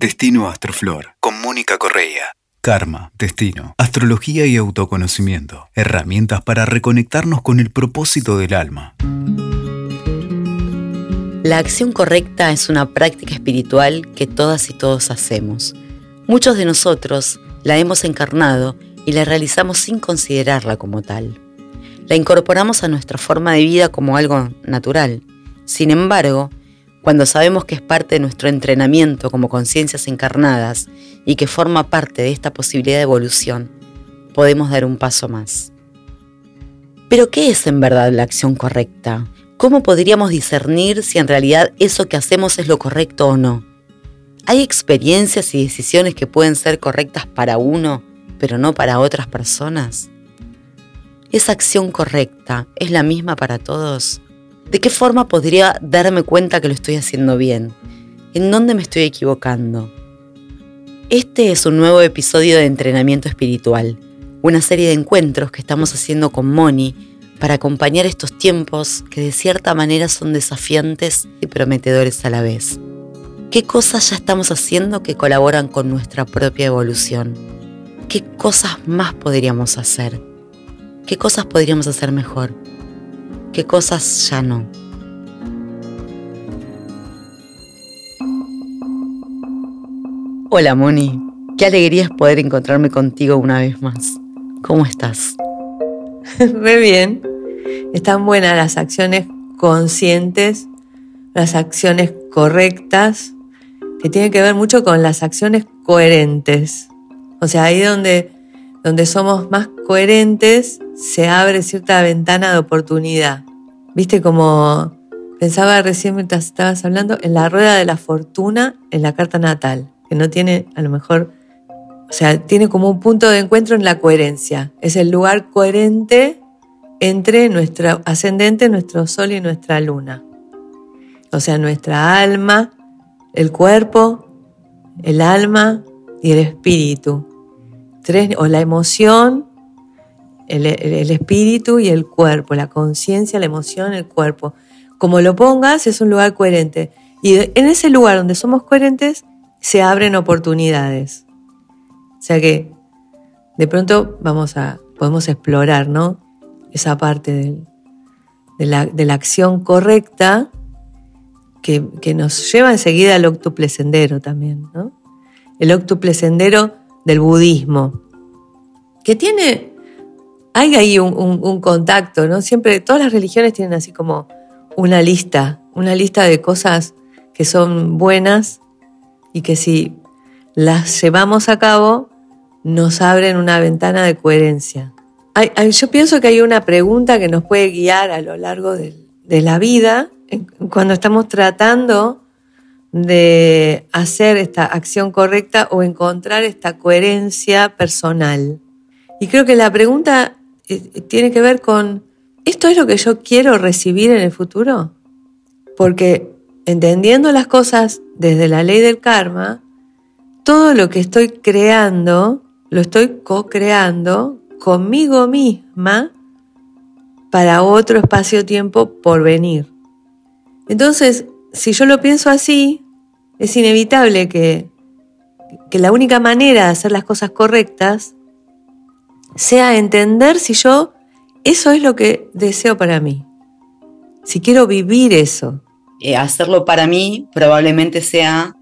Destino Astroflor con Mónica Correa. Karma, destino, astrología y autoconocimiento. Herramientas para reconectarnos con el propósito del alma. La acción correcta es una práctica espiritual que todas y todos hacemos. Muchos de nosotros la hemos encarnado y la realizamos sin considerarla como tal. La incorporamos a nuestra forma de vida como algo natural. Sin embargo, cuando sabemos que es parte de nuestro entrenamiento como conciencias encarnadas y que forma parte de esta posibilidad de evolución, podemos dar un paso más. Pero ¿qué es en verdad la acción correcta? ¿Cómo podríamos discernir si en realidad eso que hacemos es lo correcto o no? ¿Hay experiencias y decisiones que pueden ser correctas para uno, pero no para otras personas? ¿Esa acción correcta es la misma para todos? ¿De qué forma podría darme cuenta que lo estoy haciendo bien? ¿En dónde me estoy equivocando? Este es un nuevo episodio de Entrenamiento Espiritual, una serie de encuentros que estamos haciendo con Moni para acompañar estos tiempos que de cierta manera son desafiantes y prometedores a la vez. ¿Qué cosas ya estamos haciendo que colaboran con nuestra propia evolución? ¿Qué cosas más podríamos hacer? ¿Qué cosas podríamos hacer mejor? Qué cosas ya no. Hola Moni, qué alegría es poder encontrarme contigo una vez más. ¿Cómo estás? Muy bien. Están buenas las acciones conscientes, las acciones correctas, que tienen que ver mucho con las acciones coherentes. O sea, ahí donde donde somos más coherentes, se abre cierta ventana de oportunidad. Viste como pensaba recién mientras estabas hablando en la rueda de la fortuna en la carta natal, que no tiene a lo mejor, o sea, tiene como un punto de encuentro en la coherencia. Es el lugar coherente entre nuestro ascendente, nuestro sol y nuestra luna. O sea, nuestra alma, el cuerpo, el alma y el espíritu o la emoción, el, espíritu y el cuerpo, la conciencia, la emoción, el cuerpo. Como lo pongas, es un lugar coherente. Y en ese lugar donde somos coherentes, se abren oportunidades. O sea que de pronto vamos a, podemos explorar, ¿no? Esa parte de, la, acción correcta que, que, nos lleva enseguida al octuple sendero también, ¿no? El octuple sendero del budismo, que tiene, hay ahí un, contacto, ¿no? Siempre, todas las religiones tienen así como una lista, una lista de cosas que son buenas y que si las llevamos a cabo, nos abren una ventana de coherencia. yo pienso que hay una pregunta que nos puede guiar a lo largo de, de la vida cuando estamos tratando de hacer esta acción correcta o encontrar esta coherencia personal. Y creo que la pregunta tiene que ver con, ¿esto es lo que yo quiero recibir en el futuro? Porque entendiendo las cosas desde la ley del karma, todo lo que estoy creando, lo estoy co-creando conmigo misma para otro espacio-tiempo por venir. Entonces, si yo lo pienso así, es inevitable que, que la única manera de hacer las cosas correctas sea entender si yo eso es lo que deseo para mí, si quiero vivir eso. Eh, hacerlo para mí probablemente sea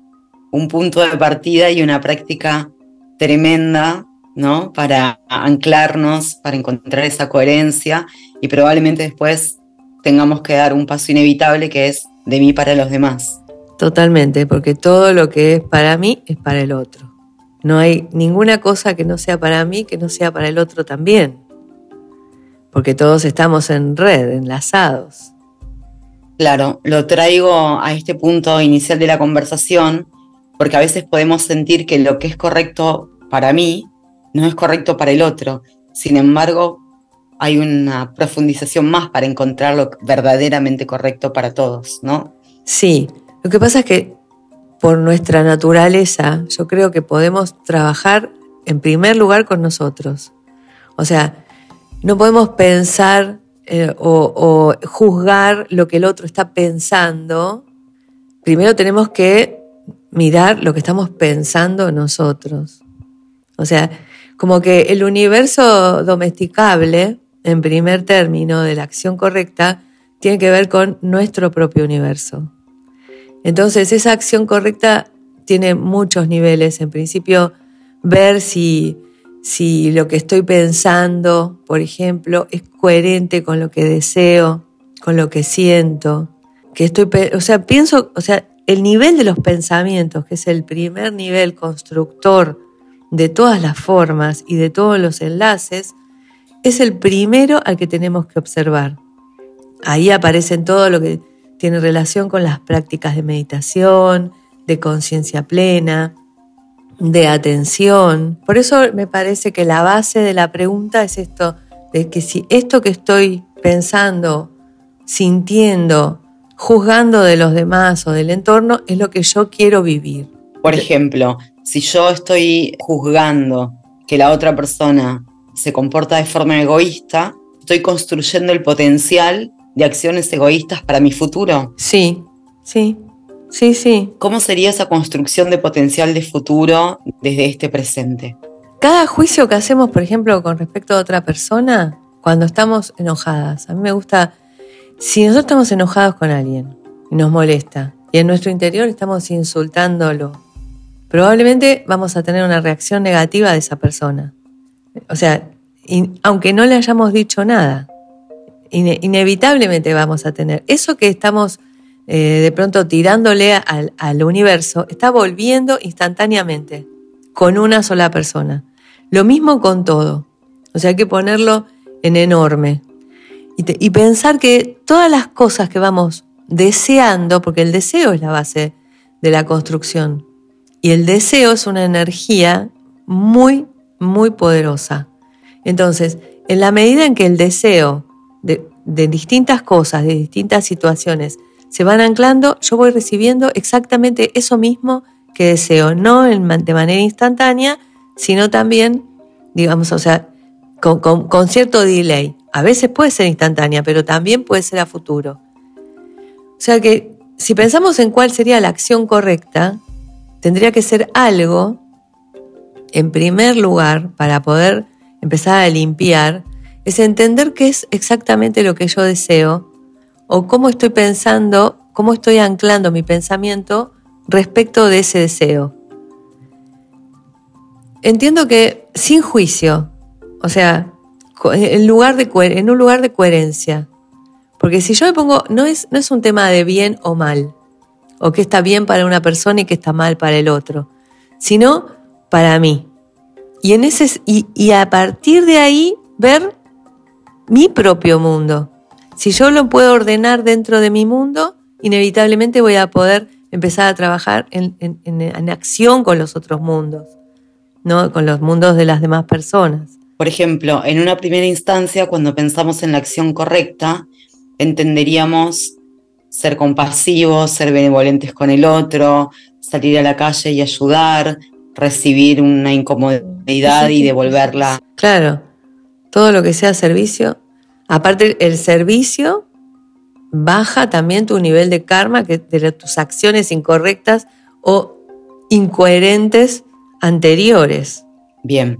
un punto de partida y una práctica tremenda, ¿no? Para anclarnos, para encontrar esa coherencia y probablemente después tengamos que dar un paso inevitable que es de mí para los demás. Totalmente, porque todo lo que es para mí es para el otro. No hay ninguna cosa que no sea para mí que no sea para el otro también. Porque todos estamos en red, enlazados. Claro, lo traigo a este punto inicial de la conversación, porque a veces podemos sentir que lo que es correcto para mí no es correcto para el otro. Sin embargo, hay una profundización más para encontrar lo verdaderamente correcto para todos, ¿no? Sí, lo que pasa es que por nuestra naturaleza, yo creo que podemos trabajar en primer lugar con nosotros. O sea, no podemos pensar eh, o, juzgar lo que el otro está pensando. Primero tenemos que mirar lo que estamos pensando nosotros. O sea, como que el universo domesticable, en primer término, de la acción correcta, tiene que ver con nuestro propio universo. Entonces, esa acción correcta tiene muchos niveles. En principio, ver si, si lo que estoy pensando, por ejemplo, es coherente con lo que deseo, con lo que siento. Que estoy, o sea, pienso, o sea, el nivel de los pensamientos, que es el primer nivel constructor de todas las formas y de todos los enlaces, es el primero al que tenemos que observar. Ahí aparecen todo lo que tiene relación con las prácticas de meditación, de conciencia plena, de atención. Por eso me parece que la base de la pregunta es esto, de que si esto que estoy pensando, sintiendo, juzgando de los demás o del entorno es lo que yo quiero vivir. Por ejemplo, si yo estoy juzgando que la otra persona se comporta de forma egoísta, estoy construyendo el potencial de acciones egoístas para mi futuro. Sí, sí, sí, sí. ¿Cómo sería esa construcción de potencial de futuro desde este presente? Cada juicio que hacemos, por ejemplo, con respecto a otra persona, cuando estamos enojadas, a mí me gusta, si nosotros estamos enojados con alguien y nos molesta, y en nuestro interior estamos insultándolo, probablemente vamos a tener una reacción negativa de esa persona. O sea, aunque no le hayamos dicho nada, inevitablemente vamos a tener. Eso que estamos eh, de pronto tirándole al, universo está volviendo instantáneamente con una sola persona. Lo mismo con todo. O sea, hay que ponerlo en enorme. Y pensar que todas las cosas que vamos deseando, porque el deseo es la base de la construcción, y el deseo es una energía muy, muy poderosa. Entonces, en la medida en que el deseo de, distintas cosas, de distintas situaciones, se van anclando, yo voy recibiendo exactamente eso mismo que deseo, no de manera instantánea, sino también, digamos, o sea, con, con, cierto delay. A veces puede ser instantánea, pero también puede ser a futuro. O sea que si pensamos en cuál sería la acción correcta, tendría que ser algo, en primer lugar, para poder empezar a limpiar, es entender qué es exactamente lo que yo deseo o cómo estoy pensando, cómo estoy anclando mi pensamiento respecto de ese deseo. Entiendo que sin juicio, o sea, en, lugar de, en un lugar de coherencia, porque si yo me pongo, no es, no es un tema de bien o mal, o que está bien para una persona y que está mal para el otro, sino para mí. Y, en ese, y a partir de ahí ver mi propio mundo. Si yo lo puedo ordenar dentro de mi mundo, inevitablemente voy a poder empezar a trabajar en, acción con los otros mundos, ¿no? con los mundos de las demás personas. Por ejemplo, en una primera instancia, cuando pensamos en la acción correcta, entenderíamos ser compasivos, ser benevolentes con el otro, salir a la calle y ayudar, recibir una incomodidad y devolverla. Claro, todo lo que sea servicio. Aparte, el servicio baja también tu nivel de karma, que de tus acciones incorrectas o incoherentes anteriores. Bien.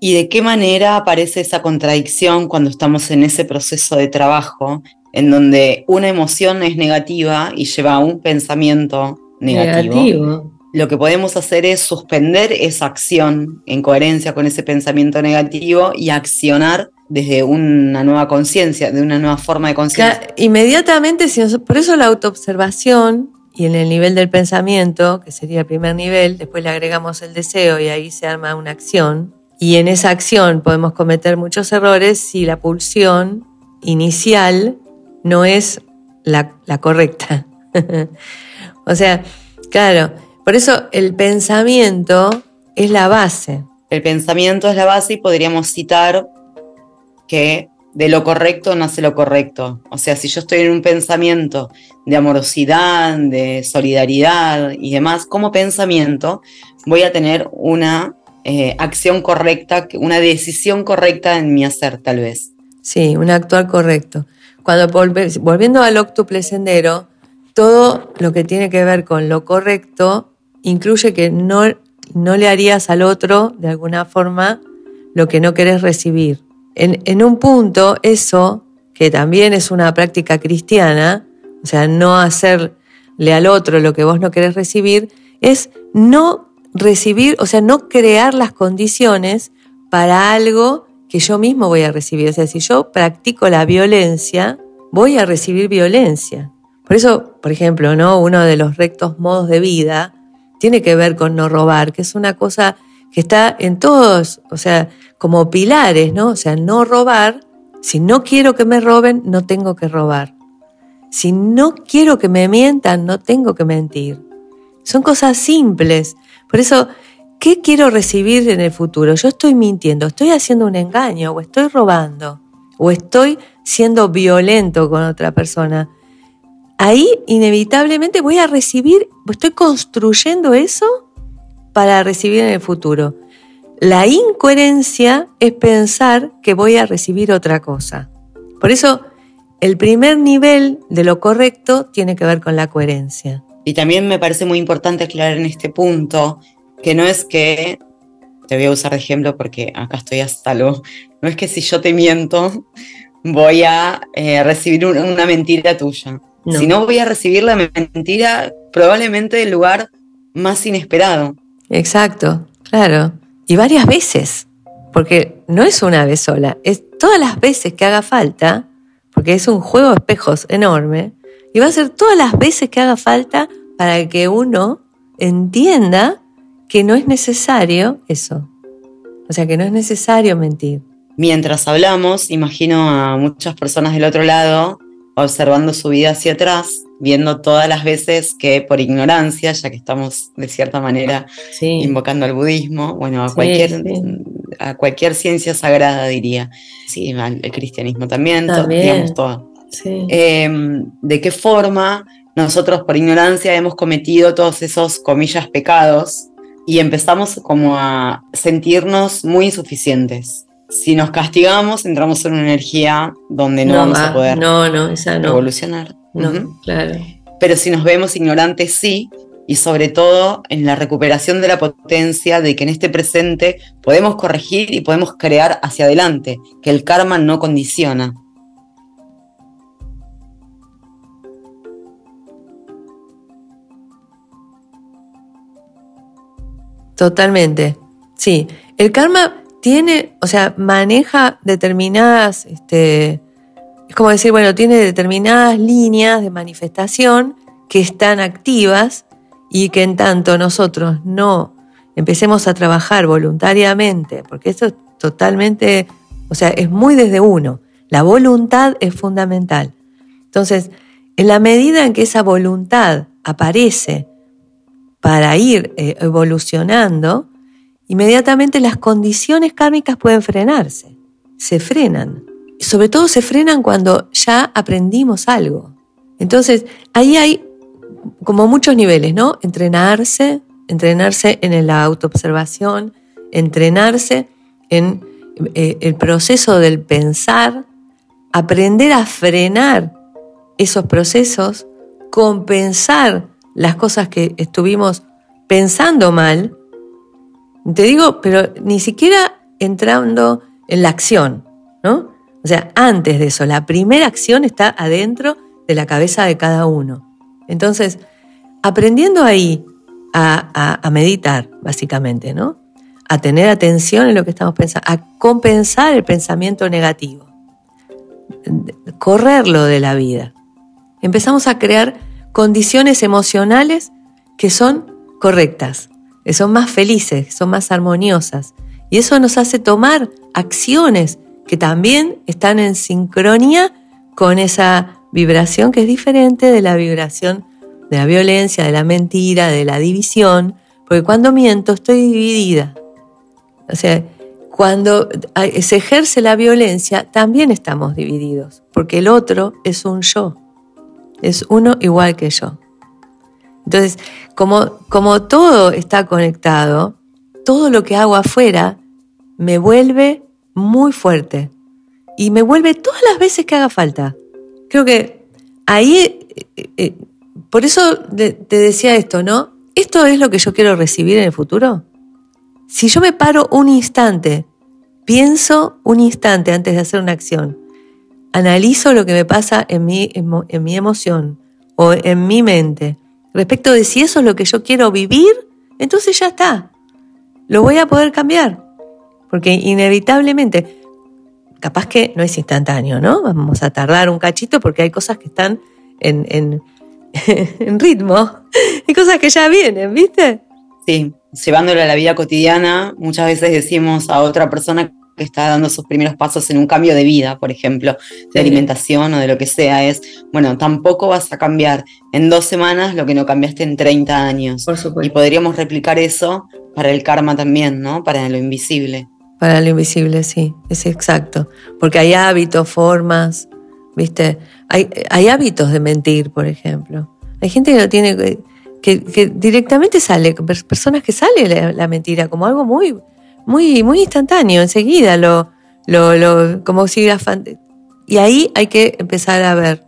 ¿Y de qué manera aparece esa contradicción cuando estamos en ese proceso de trabajo en donde una emoción es negativa y lleva a un pensamiento negativo? negativo lo que podemos hacer es suspender esa acción en coherencia con ese pensamiento negativo y accionar desde una nueva conciencia, de una nueva forma de conciencia. inmediatamente, por eso la autoobservación y en el nivel del pensamiento, que sería el primer nivel, después le agregamos el deseo y ahí se arma una acción. Y en esa acción podemos cometer muchos errores si la pulsión inicial no es la correcta. o sea, claro, por eso el pensamiento es la base. El pensamiento es la base y podríamos citar que de lo correcto nace lo correcto. O sea, si yo estoy en un pensamiento de amorosidad, de solidaridad y demás, como pensamiento voy a tener una eh, acción correcta, una decisión correcta en mi hacer, tal vez. Sí, un actuar correcto. Cuando volviendo al octuple sendero, todo lo que tiene que ver con lo correcto incluye que no, no le harías al otro de alguna forma lo que no querés recibir. En, en un punto, eso, que también es una práctica cristiana, o sea, no hacerle al otro lo que vos no querés recibir, es no recibir, o sea, no crear las condiciones para algo que yo mismo voy a recibir. O sea, si yo practico la violencia, voy a recibir violencia. Por eso, por ejemplo, ¿no? uno de los rectos modos de vida tiene que ver con no robar, que es una cosa que está en todos, o sea, como pilares, ¿no? O sea, no robar. Si no quiero que me roben, no tengo que robar. Si no quiero que me mientan, no tengo que mentir. Son cosas simples. Por eso, ¿qué quiero recibir en el futuro? Yo estoy mintiendo, estoy haciendo un engaño, o estoy robando, o estoy siendo violento con otra persona. Ahí inevitablemente voy a recibir, estoy construyendo eso para recibir en el futuro. La incoherencia es pensar que voy a recibir otra cosa. Por eso, el primer nivel de lo correcto tiene que ver con la coherencia. Y también me parece muy importante aclarar en este punto que no es que, te voy a usar de ejemplo porque acá estoy hasta lo, no es que si yo te miento voy a eh, recibir una mentira tuya. Si no voy a recibir la mentira probablemente del lugar más inesperado. Exacto, claro. Y varias veces, porque no es una vez sola, es todas las veces que haga falta, porque es un juego de espejos enorme, y va a ser todas las veces que haga falta para que uno entienda que no es necesario eso. O sea, que no es necesario mentir. Mientras hablamos, imagino a muchas personas del otro lado observando su vida hacia atrás, viendo todas las veces que por ignorancia, ya que estamos de cierta manera invocando al budismo, bueno, a cualquier, a cualquier ciencia sagrada diría, sí, el cristianismo también, digamos todo. Em, ¿De qué forma nosotros por ignorancia hemos cometido todos esos, comillas, pecados y empezamos como a sentirnos muy insuficientes? Si nos castigamos, entramos en una energía donde no, vamos a poder no, no, esa no. evolucionar. No, claro. Pero si nos vemos ignorantes, sí, y sobre todo en la recuperación de la potencia de que en este presente podemos corregir y podemos crear hacia adelante, que el karma no condiciona. Totalmente. Sí, el karma tiene, o sea, maneja determinadas, este, es como decir, bueno, tiene determinadas líneas de manifestación que están activas y que en tanto nosotros no empecemos a trabajar voluntariamente, porque esto es totalmente, o sea, es muy desde uno. La voluntad es fundamental. Entonces, en la medida en que esa voluntad aparece para ir eh, evolucionando, inmediatamente las condiciones kármicas pueden frenarse, se frenan. Sobre todo se frenan cuando ya aprendimos algo. Entonces, ahí hay como muchos niveles, ¿no? Entrenarse, entrenarse en la autoobservación, entrenarse en eh, el proceso del pensar, aprender a frenar esos procesos, compensar las cosas que estuvimos pensando mal te digo, pero ni siquiera entrando en la acción, ¿no? O sea, antes de eso, la primera acción está adentro de la cabeza de cada uno. Entonces, aprendiendo ahí a, meditar, básicamente, ¿no? A tener atención en lo que estamos pensando, a compensar el pensamiento negativo, correrlo de la vida. Empezamos a crear condiciones emocionales que son correctas que son más felices, son más armoniosas. Y eso nos hace tomar acciones que también están en sincronía con esa vibración que es diferente de la vibración de la violencia, de la mentira, de la división, porque cuando miento estoy dividida. O sea, cuando se ejerce la violencia también estamos divididos, porque el otro es un yo, es uno igual que yo. Entonces, como, todo está conectado, todo lo que hago afuera me vuelve muy fuerte y me vuelve todas las veces que haga falta. Creo que ahí, eh, eh, por eso te decía esto, ¿no? ¿esto es lo que yo quiero recibir en el futuro? Si yo me paro un instante, pienso un instante antes de hacer una acción, analizo lo que me pasa en en mi emoción o en mi mente respecto de si eso es lo que yo quiero vivir, entonces ya está. Lo voy a poder cambiar. Porque inevitablemente, capaz que no es instantáneo, ¿no? Vamos a tardar un cachito porque hay cosas que están en, en, en ritmo. Hay cosas que ya vienen, ¿viste? Sí, llevándolo a la vida cotidiana, muchas veces decimos a otra persona que está dando sus primeros pasos en un cambio de vida, por ejemplo, de alimentación o de lo que sea, es, bueno, tampoco vas a cambiar en dos semanas lo que no cambiaste en 30 años. Por supuesto. Y podríamos replicar eso para el karma también, ¿no? Para lo invisible. Para lo invisible, sí, es exacto. Porque hay hábitos, formas, ¿viste? Hay, hay hábitos de mentir, por ejemplo. Hay gente que lo tiene, que, que directamente sale, personas que sale la, la mentira como algo muy muy, muy instantáneo, enseguida lo, lo, lo como si y ahí hay que empezar a ver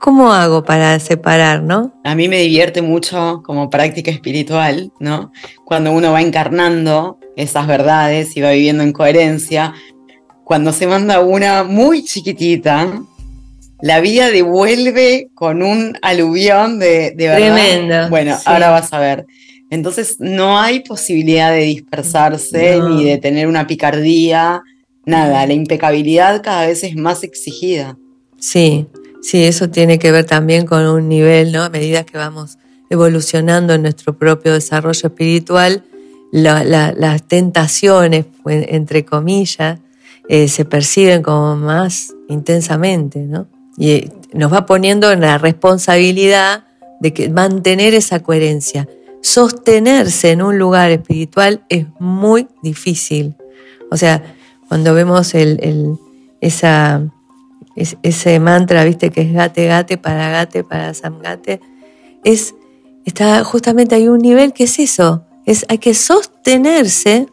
cómo hago para separar, ¿no? A mí me divierte mucho como práctica espiritual, ¿no? Cuando uno va encarnando esas verdades y va viviendo en coherencia, cuando se manda una muy chiquitita, la vida devuelve con un aluvión de, de verdad. Tremendo. Bueno, ahora vas a ver. Entonces no hay posibilidad de dispersarse ni de tener una picardía, nada. La impecabilidad cada vez es más exigida. Sí, sí, eso tiene que ver también con un nivel, ¿no? A medida que vamos evolucionando en nuestro propio desarrollo espiritual, las tentaciones, entre comillas, eh, se perciben como más intensamente, ¿no? Y eh, nos va poniendo en la responsabilidad de que mantener esa coherencia sostenerse en un lugar espiritual es muy difícil. O sea, cuando vemos el, esa, ese mantra, viste, que es gate, gate, para gate, para samgate, es, está justamente hay un nivel que es eso, es, hay que sostenerse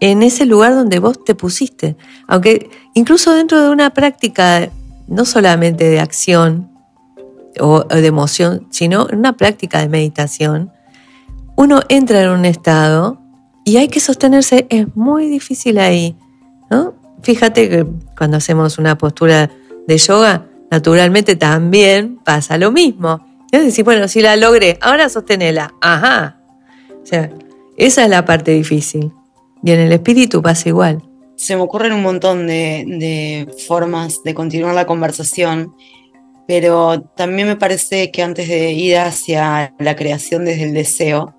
en ese lugar donde vos te pusiste. Aunque incluso dentro de una práctica, no solamente de acción o de emoción, sino en una práctica de meditación, uno entra en un estado y hay que sostenerse, es muy difícil ahí, ¿no? Fíjate que cuando hacemos una postura de yoga, naturalmente también pasa lo mismo. Es decir, bueno, si la logré, ahora sostenela. Ajá. O sea, esa es la parte difícil. Y en el espíritu pasa igual. Se me ocurren un montón de, de formas de continuar la conversación, pero también me parece que antes de ir hacia la creación desde el deseo,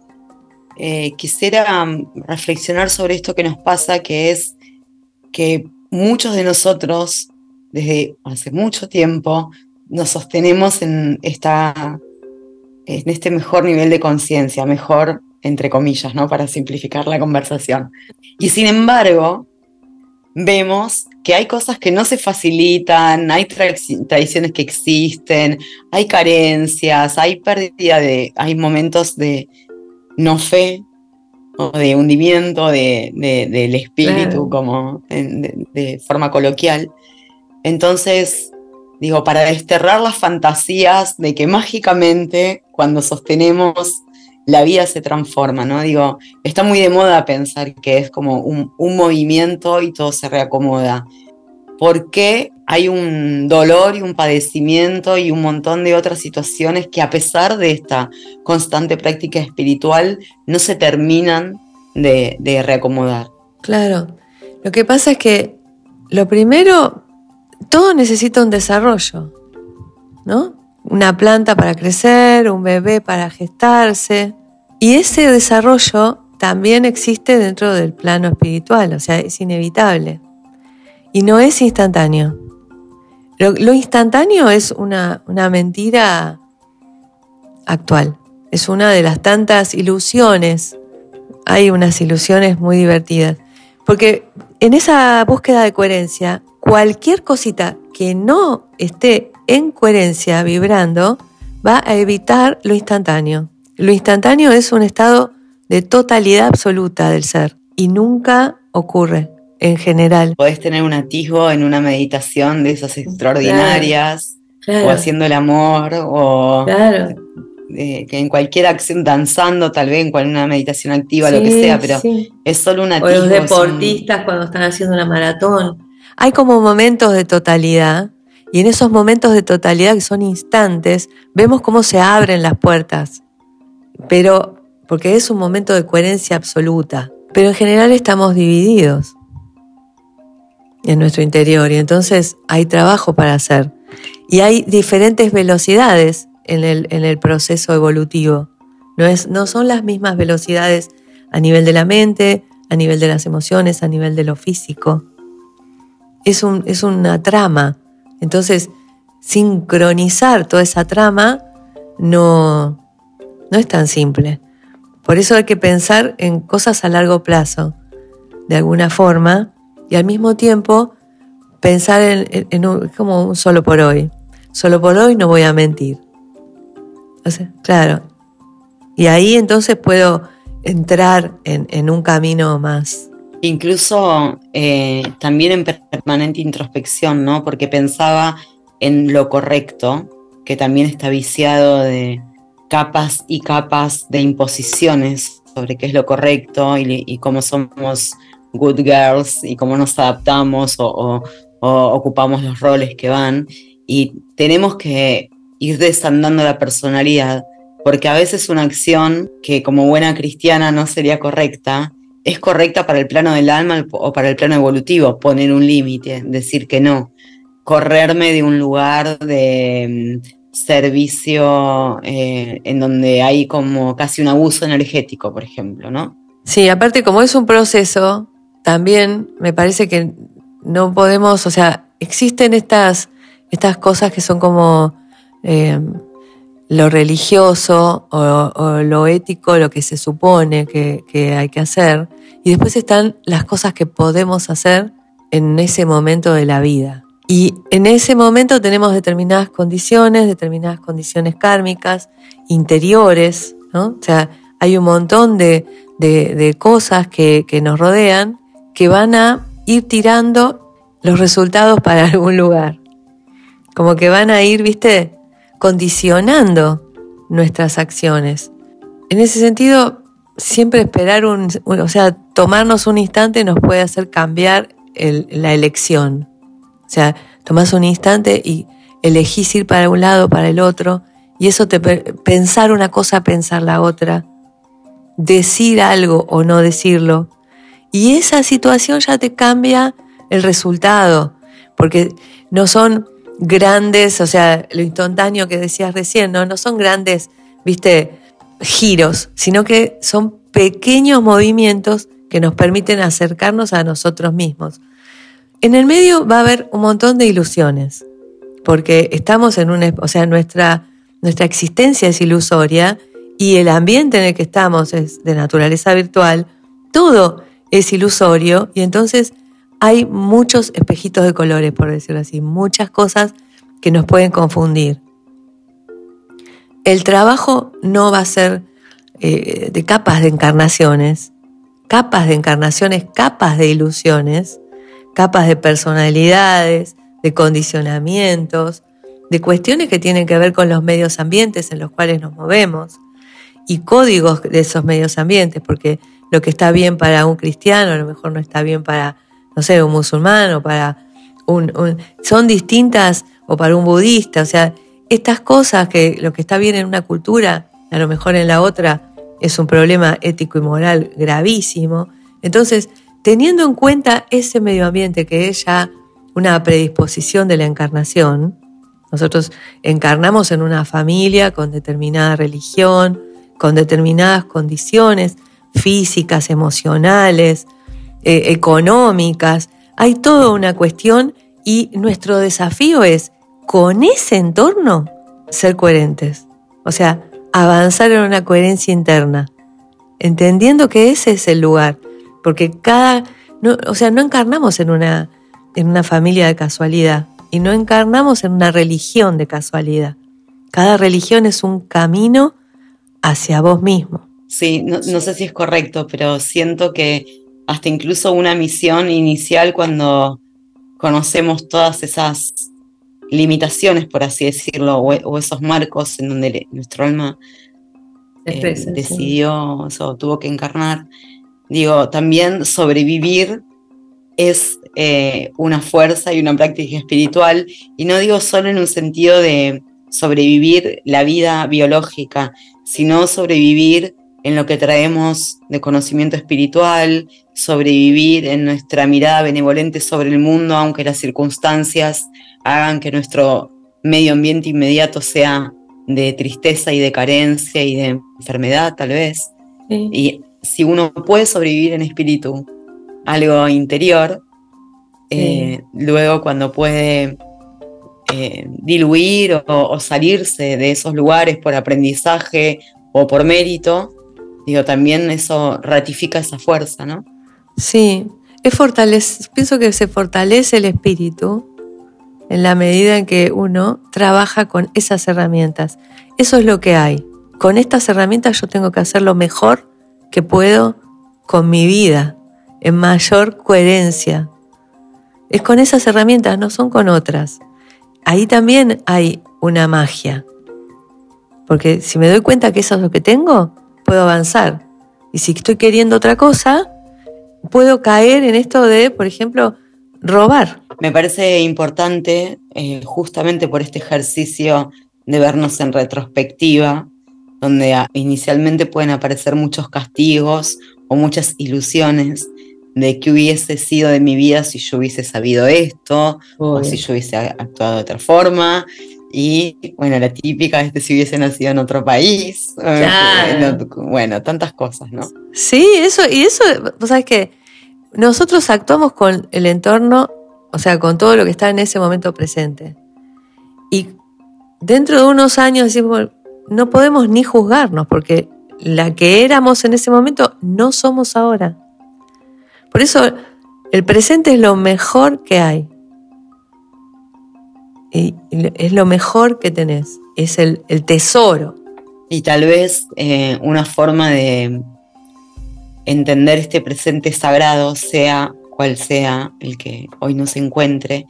eh, quisiera mm, reflexionar sobre esto que nos pasa, que es que muchos de nosotros, desde hace mucho tiempo, nos sostenemos en, esta, en este mejor nivel de conciencia, mejor entre comillas, ¿no? Para simplificar la conversación. Y sin embargo, vemos que hay cosas que no se facilitan, hay tradiciones que existen, hay carencias, hay pérdida de, hay momentos de, no fe o de hundimiento de, del espíritu como de, forma coloquial. Entonces, digo, para desterrar las fantasías de que mágicamente cuando sostenemos la vida se transforma, ¿no? Digo, está muy de moda pensar que es como un, un movimiento y todo se reacomoda. ¿Por qué hay un dolor y un padecimiento y un montón de otras situaciones que a pesar de esta constante práctica espiritual no se terminan de, reacomodar. Claro, lo que pasa es que lo primero, todo necesita un desarrollo, ¿no? Una planta para crecer, un bebé para gestarse, y ese desarrollo también existe dentro del plano espiritual, o sea, es inevitable. Y no es instantáneo. Lo, instantáneo es una, una mentira actual. Es una de las tantas ilusiones. Hay unas ilusiones muy divertidas. Porque en esa búsqueda de coherencia, cualquier cosita que no esté en coherencia, vibrando, va a evitar lo instantáneo. Lo instantáneo es un estado de totalidad absoluta del ser y nunca ocurre en general. Podés tener un atisbo en una meditación de esas extraordinarias, o haciendo el amor, o que en cualquier acción, danzando tal vez, en una meditación activa, lo que sea, pero es solo una O los deportistas cuando están haciendo una maratón. Hay como momentos de totalidad y en esos momentos de totalidad que son instantes, vemos cómo se abren las puertas. Pero, porque es un momento de coherencia absoluta. Pero en general estamos divididos en nuestro interior y entonces hay trabajo para hacer. Y hay diferentes velocidades en el, en el proceso evolutivo. No, es, no son las mismas velocidades a nivel de la mente, a nivel de las emociones, a nivel de lo físico. Es, un, es una trama. Entonces, sincronizar toda esa trama no, no es tan simple. Por eso hay que pensar en cosas a largo plazo, de alguna forma, y al mismo tiempo pensar en, un, como un solo por hoy. Solo por hoy no voy a mentir. claro. Y ahí entonces puedo entrar en, un camino más. Incluso eh, también en permanente introspección, ¿no? Porque pensaba en lo correcto, que también está viciado de capas y capas de imposiciones sobre qué es lo correcto y, cómo somos good girls y cómo nos adaptamos o, ocupamos los roles que van. Y tenemos que ir desandando la personalidad, porque a veces una acción que como buena cristiana no sería correcta, es correcta para el plano del alma o para el plano evolutivo, poner un límite, decir que no, correrme de un lugar de mm, servicio eh, en donde hay como casi un abuso energético, por ejemplo, ¿no? Sí, aparte como es un proceso, también me parece que no podemos, o sea, existen estas, estas cosas que son como eh, lo religioso o, lo ético, lo que se supone que, hay que hacer, y después están las cosas que podemos hacer en ese momento de la vida. Y en ese momento tenemos determinadas condiciones, determinadas condiciones kármicas, interiores, ¿no? O sea, hay un montón de, cosas que, que nos rodean que van a ir tirando los resultados para algún lugar. Como que van a ir, viste, condicionando nuestras acciones. En ese sentido, siempre esperar un, o sea, tomarnos un instante nos puede hacer cambiar la elección. O sea, tomás un instante y elegís ir para un lado, para el otro, y eso te pensar una cosa, pensar la otra, decir algo o no decirlo. Y esa situación ya te cambia el resultado, porque no son grandes, o sea, lo instantáneo que decías recién, no, no son grandes, viste, giros, sino que son pequeños movimientos que nos permiten acercarnos a nosotros mismos. En el medio va a haber un montón de ilusiones, porque estamos en una, o sea, nuestra, nuestra existencia es ilusoria y el ambiente en el que estamos es de naturaleza virtual, todo es ilusorio y entonces hay muchos espejitos de colores, por decirlo así, muchas cosas que nos pueden confundir. El trabajo no va a ser eh, de capas de encarnaciones, capas de encarnaciones, capas de ilusiones, capas de personalidades, de condicionamientos, de cuestiones que tienen que ver con los medios ambientes en los cuales nos movemos y códigos de esos medios ambientes, porque lo que está bien para un cristiano a lo mejor no está bien para no sé, un musulmán o para un, son distintas o para un budista, o sea, estas cosas que lo que está bien en una cultura, a lo mejor en la otra es un problema ético y moral gravísimo. Entonces, teniendo en cuenta ese medio ambiente que es ya una predisposición de la encarnación, nosotros encarnamos en una familia con determinada religión, con determinadas condiciones físicas, emocionales, eh, económicas, hay toda una cuestión y nuestro desafío es, con ese entorno, ser coherentes. O sea, avanzar en una coherencia interna, entendiendo que ese es el lugar, porque cada, o sea, no encarnamos en una, en una familia de casualidad y no encarnamos en una religión de casualidad. Cada religión es un camino hacia vos mismo. Sí, no sé si es correcto, pero siento que hasta incluso una misión inicial cuando conocemos todas esas limitaciones, por así decirlo, o, esos marcos en donde nuestro alma eh, decidió, o tuvo que encarnar. Digo, también sobrevivir es eh, una fuerza y una práctica espiritual, y no digo solo en un sentido de sobrevivir la vida biológica, sino sobrevivir en lo que traemos de conocimiento espiritual, sobrevivir en nuestra mirada benevolente sobre el mundo, aunque las circunstancias hagan que nuestro medio ambiente inmediato sea de tristeza y de carencia y de enfermedad tal vez. Y si uno puede sobrevivir en espíritu algo interior, eh, luego cuando puede eh, diluir o, salirse de esos lugares por aprendizaje o por mérito, digo, también eso ratifica esa fuerza, ¿no? Sí, es pienso que se fortalece el espíritu en la medida en que uno trabaja con esas herramientas. Eso es lo que hay. Con estas herramientas yo tengo que hacer lo mejor que puedo con mi vida, en mayor coherencia. Es con esas herramientas, no son con otras. Ahí también hay una magia. Porque si me doy cuenta que eso es lo que tengo, puedo avanzar. Y si estoy queriendo otra cosa, puedo caer en esto de, por ejemplo, robar. Me parece importante, eh, justamente por este ejercicio de vernos en retrospectiva, donde inicialmente pueden aparecer muchos castigos o muchas ilusiones de qué hubiese sido de mi vida si yo hubiese sabido esto, o si yo hubiese actuado de otra forma. Y bueno, la típica es que si hubiese nacido en otro país. Bueno, tantas cosas, ¿no? Sí, eso, y eso, vos sabes que nosotros actuamos con el entorno, o sea, con todo lo que está en ese momento presente. Y dentro de unos años decimos, no podemos ni juzgarnos, porque la que éramos en ese momento no somos ahora. Por eso el presente es lo mejor que hay. Es lo mejor que tenés, es el, tesoro. Y tal vez eh, una forma de entender este presente sagrado, sea cual sea el que hoy nos encuentre,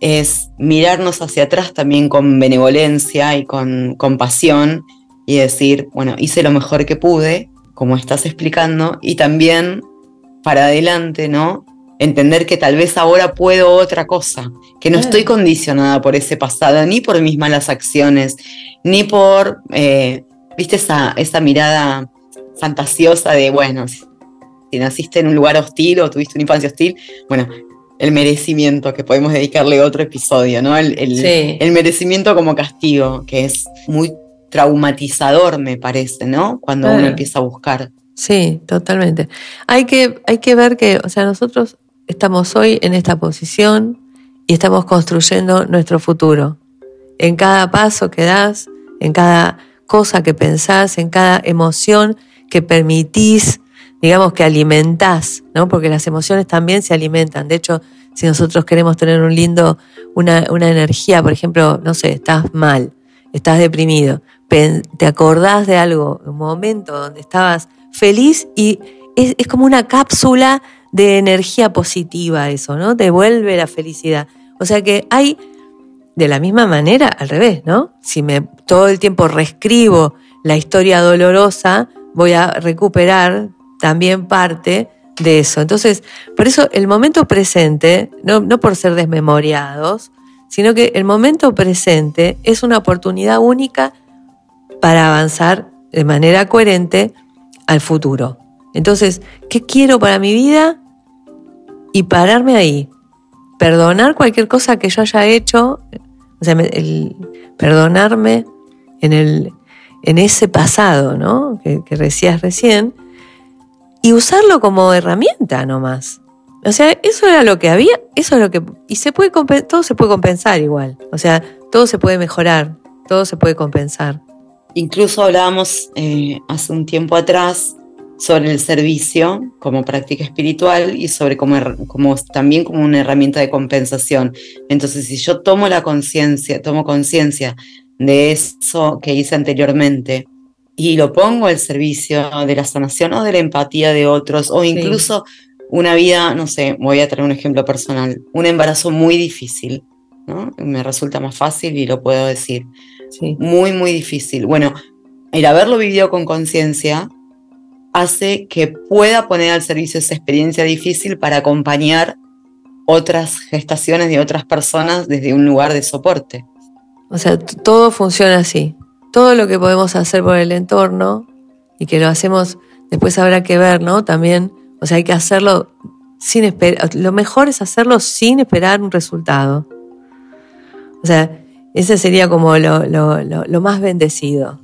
es mirarnos hacia atrás también con benevolencia y con compasión y decir, bueno, hice lo mejor que pude, como estás explicando, y también para adelante, ¿no? Entender que tal vez ahora puedo otra cosa, que no estoy condicionada por ese pasado, ni por mis malas acciones, ni por, eh, viste, esa, esa mirada fantasiosa de, bueno, si naciste en un lugar hostil o tuviste una infancia hostil, bueno, el merecimiento, que podemos dedicarle otro episodio, ¿no? El, el, merecimiento como castigo, que es muy traumatizador, me parece, ¿no? Cuando uno empieza a buscar Sí, totalmente. Hay que, hay que ver que, o sea, nosotros estamos hoy en esta posición y estamos construyendo nuestro futuro. En cada paso que das, en cada cosa que pensás, en cada emoción que permitís, digamos que alimentás, ¿no? Porque las emociones también se alimentan. De hecho, si nosotros queremos tener un lindo, una, una energía, por ejemplo, no sé, estás mal, estás deprimido, te acordás de algo, un momento donde estabas feliz y es, como una cápsula de energía positiva eso, ¿no? Devuelve la felicidad. O sea que hay, de la misma manera, al revés, ¿no? Si me todo el tiempo reescribo la historia dolorosa, voy a recuperar también parte de eso. Entonces, por eso el momento presente, no, no por ser desmemoriados, sino que el momento presente es una oportunidad única para avanzar de manera coherente al futuro. Entonces, ¿qué quiero para mi vida? Y pararme ahí. Perdonar cualquier cosa que yo haya hecho, o sea, perdonarme en, el, en ese pasado, ¿no? Que, decías recién, y usarlo como herramienta nomás. O sea, eso era lo que había, eso es lo que. Y se puede todo se puede compensar igual. O sea, todo se puede mejorar, todo se puede compensar. Incluso hablábamos eh, hace un tiempo atrás sobre el servicio como práctica espiritual y sobre como, como también como una herramienta de compensación. Entonces, si yo tomo la conciencia, tomo conciencia de eso que hice anteriormente y lo pongo al servicio de la sanación o de la empatía de otros, o incluso una vida, no sé, voy a traer un ejemplo personal, un embarazo muy difícil, ¿no? Me resulta más fácil y lo puedo decir. Muy, muy difícil. Bueno, el haberlo vivido con conciencia hace que pueda poner al servicio esa experiencia difícil para acompañar otras gestaciones de otras personas desde un lugar de soporte. O sea, todo funciona así. Todo lo que podemos hacer por el entorno y que lo hacemos, después habrá que ver, ¿no? También, o sea, hay que hacerlo sin esperar. Lo mejor es hacerlo sin esperar un resultado. O sea, ese sería como lo, lo más bendecido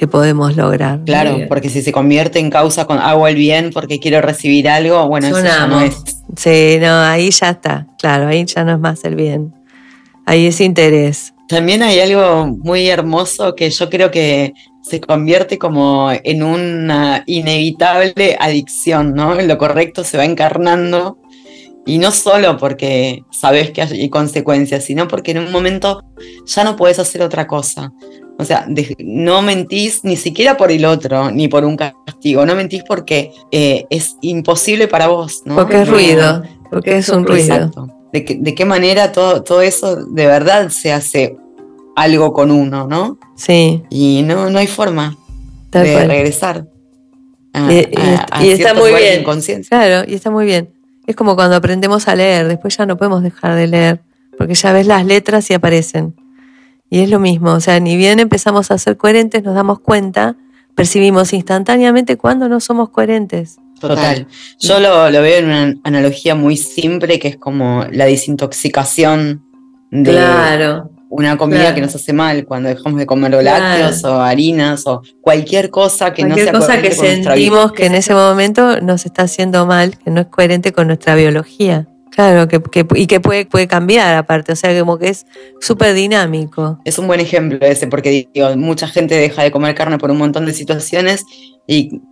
que podemos lograr. Claro, porque si se convierte en causa con hago el bien porque quiero recibir algo, bueno, eso ya no es. Sí, no, ahí ya está, claro, ahí ya no es más el bien. Ahí es interés. También hay algo muy hermoso que yo creo que se convierte como en una inevitable adicción, ¿no? Lo correcto se va encarnando y no solo porque sabes que hay consecuencias, sino porque en un momento ya no puedes hacer otra cosa. O sea, no mentís ni siquiera por el otro, ni por un castigo. No mentís porque eh, es imposible para vos. ¿no? Porque es ruido, porque es un ruido. Exacto. De, qué manera todo, todo eso de verdad se hace algo con uno, ¿no? Sí. Y no, no hay forma de regresar. y, está muy bien. Claro, y está muy bien. Es como cuando aprendemos a leer, después ya no podemos dejar de leer, porque ya ves las letras y aparecen. Y es lo mismo, o sea, ni bien empezamos a ser coherentes, nos damos cuenta, percibimos instantáneamente cuando no somos coherentes. Total. Yo lo, veo en una analogía muy simple que es como la desintoxicación de una comida que nos hace mal cuando dejamos de comer lácteos o harinas o cualquier cosa que no sea cosa que sentimos que en ese momento nos está haciendo mal, que no es coherente con nuestra biología. Claro, que, y que puede, puede cambiar aparte, o sea, como que es súper dinámico. Es un buen ejemplo ese, porque digo, mucha gente deja de comer carne por un montón de situaciones y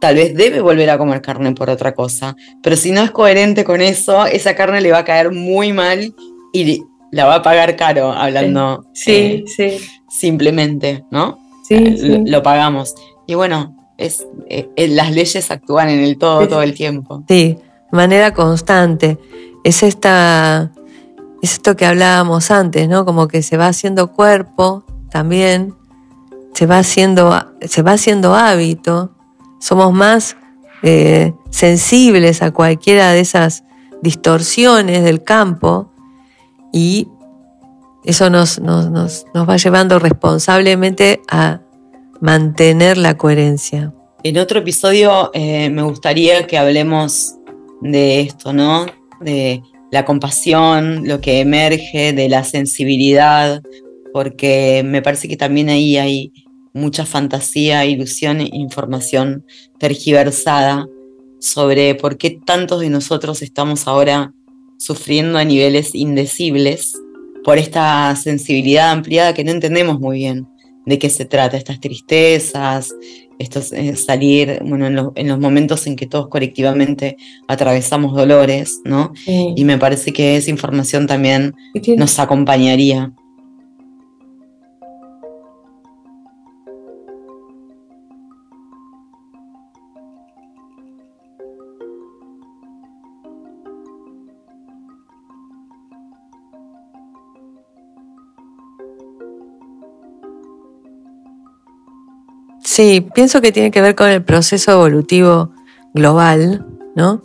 tal vez debe volver a comer carne por otra cosa, pero si no es coherente con eso, esa carne le va a caer muy mal y la va a pagar caro, hablando sí, sí. Eh, simplemente, ¿no? Sí, eh, sí. Lo, pagamos. Y bueno, es, eh, las leyes actúan en el todo, todo el tiempo. Sí, manera constante. Es esta, es esto que hablábamos antes, ¿no? Como que se va haciendo cuerpo también, se va haciendo, se va haciendo hábito, somos más eh, sensibles a cualquiera de esas distorsiones del campo y eso nos, nos, nos, va llevando responsablemente a mantener la coherencia. En otro episodio eh, me gustaría que hablemos de esto, ¿no? De la compasión, lo que emerge de la sensibilidad, porque me parece que también ahí hay mucha fantasía, ilusión e información tergiversada sobre por qué tantos de nosotros estamos ahora sufriendo a niveles indecibles por esta sensibilidad ampliada que no entendemos muy bien de qué se trata, estas tristezas, esto es salir bueno, en, los momentos en que todos colectivamente atravesamos dolores, ¿no? Y me parece que esa información también nos acompañaría. Sí, pienso que tiene que ver con el proceso evolutivo global, ¿no?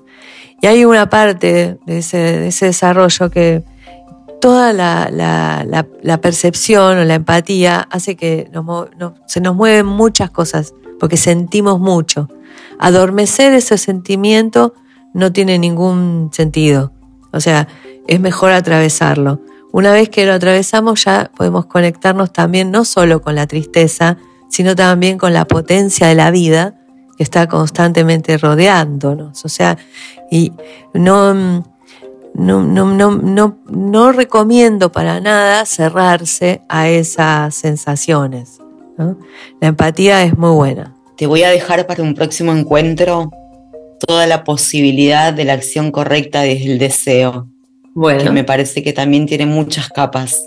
Y hay una parte de ese, desarrollo que toda la, percepción o la empatía hace que se nos mueven muchas cosas, porque sentimos mucho. Adormecer ese sentimiento no tiene ningún sentido. O sea, es mejor atravesarlo. Una vez que lo atravesamos ya podemos conectarnos también no solo con la tristeza, sino también con la potencia de la vida que está constantemente rodeándonos. O sea, y no, no, no, no recomiendo para nada cerrarse a esas sensaciones. La empatía es muy buena. Te voy a dejar para un próximo encuentro toda la posibilidad de la acción correcta desde el deseo. Bueno. Que me parece que también tiene muchas capas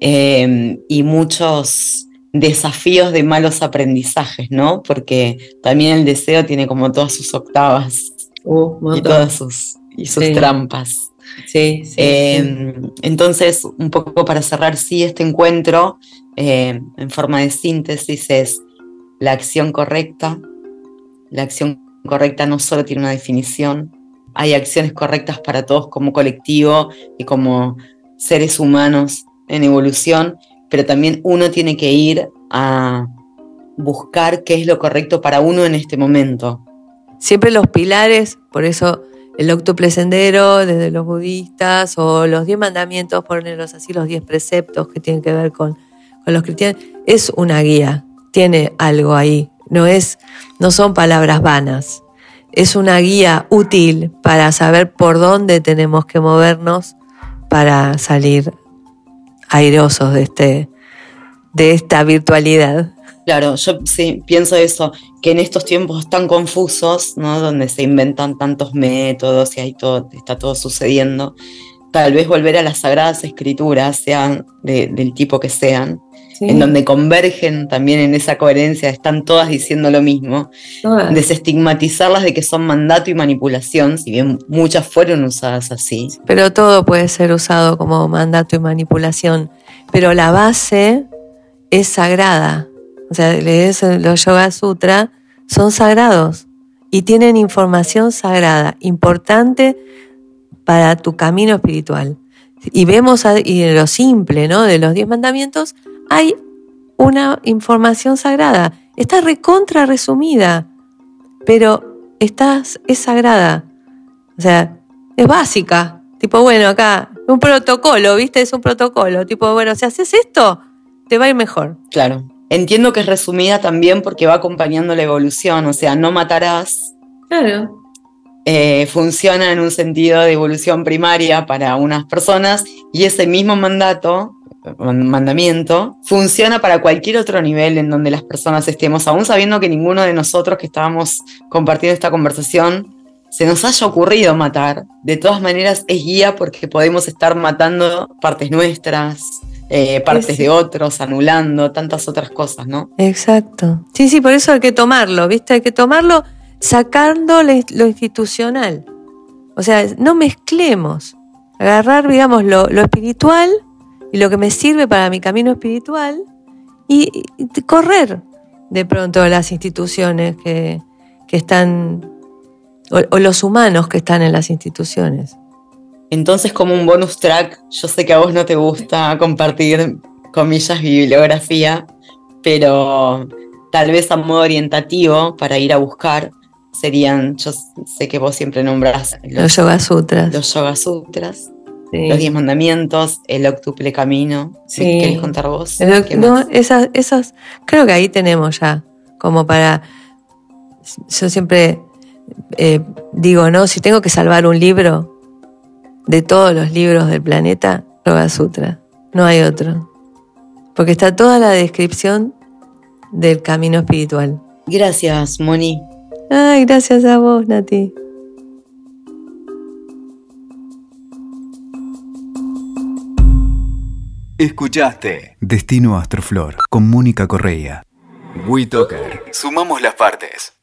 eh, y muchos desafíos de malos aprendizajes, ¿no? Porque también el deseo tiene como todas sus octavas uh, y todas sus, y sus trampas. Sí, sí, Eh, Entonces, un poco para cerrar, sí, este encuentro eh, en forma de síntesis es la acción correcta. La acción correcta no solo tiene una definición, hay acciones correctas para todos como colectivo y como seres humanos en evolución, pero también uno tiene que ir a buscar qué es lo correcto para uno en este momento. Siempre los pilares, por eso el octuple sendero desde los budistas o los diez mandamientos, ponerlos así, los diez preceptos que tienen que ver con, con los cristianos, es una guía, tiene algo ahí, no, es, no son palabras vanas, es una guía útil para saber por dónde tenemos que movernos para salir airosos de, este, de esta virtualidad. Claro, yo sí pienso eso, que en estos tiempos tan confusos, ¿no? Donde se inventan tantos métodos y ahí todo, está todo sucediendo, tal vez volver a las sagradas escrituras, sean de- del tipo que sean, en donde convergen también en esa coherencia, están todas diciendo lo mismo, Todas. desestigmatizarlas de que son mandato y manipulación, si bien muchas fueron usadas así. Pero todo puede ser usado como mandato y manipulación. Pero la base es sagrada. O sea, lees los Yoga Sutra, son sagrados y tienen información sagrada, importante para tu camino espiritual. Y vemos, y en lo simple, ¿no? De los diez mandamientos, hay una información sagrada. Está recontra resumida, pero estás, es sagrada. O sea, es básica. Tipo, bueno, acá, un protocolo, ¿viste? Es un protocolo. Tipo, bueno, si haces esto, te va a ir mejor. Claro. Entiendo que es resumida también porque va acompañando la evolución, o sea, no matarás Claro. eh, funciona en un sentido de evolución primaria para unas personas y ese mismo mandato, man- mandamiento, funciona para cualquier otro nivel en donde las personas estemos, aún sabiendo que ninguno de nosotros que estábamos compartiendo esta conversación se nos haya ocurrido matar. De todas maneras es guía porque podemos estar matando partes nuestras, eh, partes Es- de otros, anulando tantas otras cosas, ¿no? Exacto. Sí, sí, por eso hay que tomarlo, ¿viste? Hay que tomarlo sacando lo lo institucional. O sea, no mezclemos. Agarrar, digamos, lo, lo espiritual y lo que me sirve para mi camino espiritual y, y correr de pronto las instituciones que, que están, o, o los humanos que están en las instituciones. Entonces, como un bonus track, yo sé que a vos no te gusta compartir comillas bibliografía, pero tal vez a modo orientativo para ir a buscar serían, yo sé que vos siempre nombras Los los, Yoga Sutras. los Yoga Sutras, Sí. los Diez Mandamientos, el Octuple Camino. Sí. ¿Me ¿Querés contar vos? Pero, ¿Qué no, esas, creo que ahí tenemos ya, como para, yo siempre eh, digo, ¿no? Si tengo que salvar un libro de todos los libros del planeta, Yoga Sutra, no hay otro. Porque está toda la descripción del camino espiritual. Gracias, Moni. Ay, gracias a vos, Nati. Escuchaste Destino Astroflor con Mónica Correa. WeToker. Sumamos las partes.